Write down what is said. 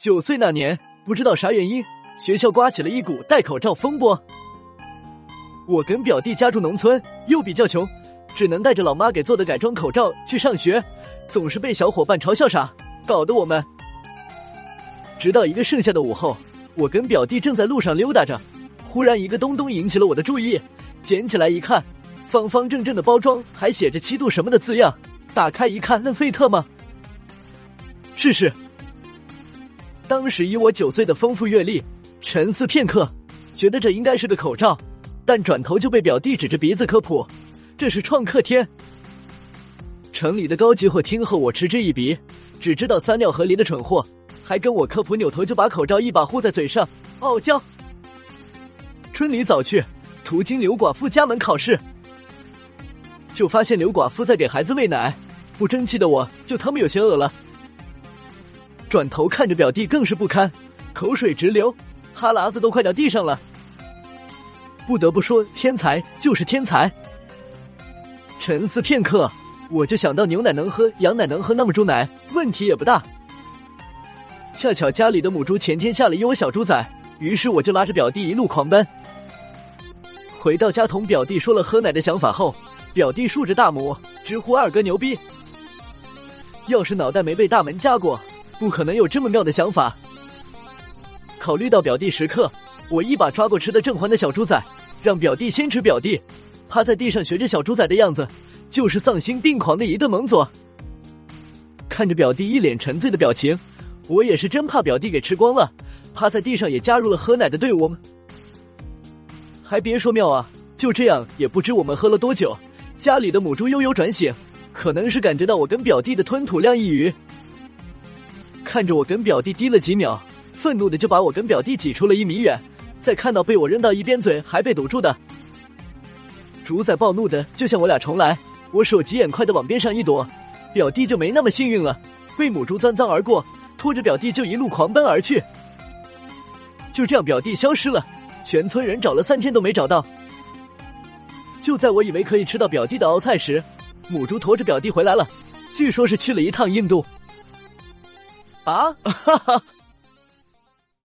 九岁那年，不知道啥原因，学校刮起了一股戴口罩风波。我跟表弟家住农村，又比较穷，只能带着老妈给做的改装口罩去上学，总是被小伙伴嘲笑傻，搞得我们。直到一个盛夏的午后，我跟表弟正在路上溜达着，忽然一个东东引起了我的注意，捡起来一看，方方正正的包装还写着七度什么的字样，打开一看，那费特吗？试试。当时以我九岁的丰富阅历，沉思片刻，觉得这应该是个口罩，但转头就被表弟指着鼻子科普：“这是创客贴。”城里的高级货听后，我嗤之以鼻，只知道撒尿和离的蠢货，还跟我科普，扭头就把口罩一把护在嘴上，傲娇。春里早去，途经刘寡妇家门考试，就发现刘寡妇在给孩子喂奶，不争气的我就他妈有些饿了。转头看着表弟，更是不堪，口水直流，哈喇子都快掉地上了。不得不说，天才就是天才。沉思片刻，我就想到牛奶能喝，羊奶能喝，那么猪奶问题也不大。恰巧家里的母猪前天下了一窝小猪仔，于是我就拉着表弟一路狂奔。回到家同表弟说了喝奶的想法后，表弟竖着大拇直呼二哥牛逼。要是脑袋没被大门夹过。不可能有这么妙的想法。考虑到表弟时刻，我一把抓过吃的正欢的小猪仔，让表弟先吃。表弟趴在地上学着小猪仔的样子，就是丧心病狂的一顿猛左。看着表弟一脸沉醉的表情，我也是真怕表弟给吃光了，趴在地上也加入了喝奶的队伍。还别说妙啊，就这样也不知我们喝了多久，家里的母猪悠悠转醒，可能是感觉到我跟表弟的吞吐量一语。看着我跟表弟滴了几秒，愤怒的就把我跟表弟挤出了一米远。再看到被我扔到一边，嘴还被堵住的，主宰暴怒的就像我俩重来。我手疾眼快的往边上一躲，表弟就没那么幸运了，被母猪钻脏而过，拖着表弟就一路狂奔而去。就这样，表弟消失了，全村人找了三天都没找到。就在我以为可以吃到表弟的熬菜时，母猪驮着表弟回来了，据说是去了一趟印度。啊，哈哈。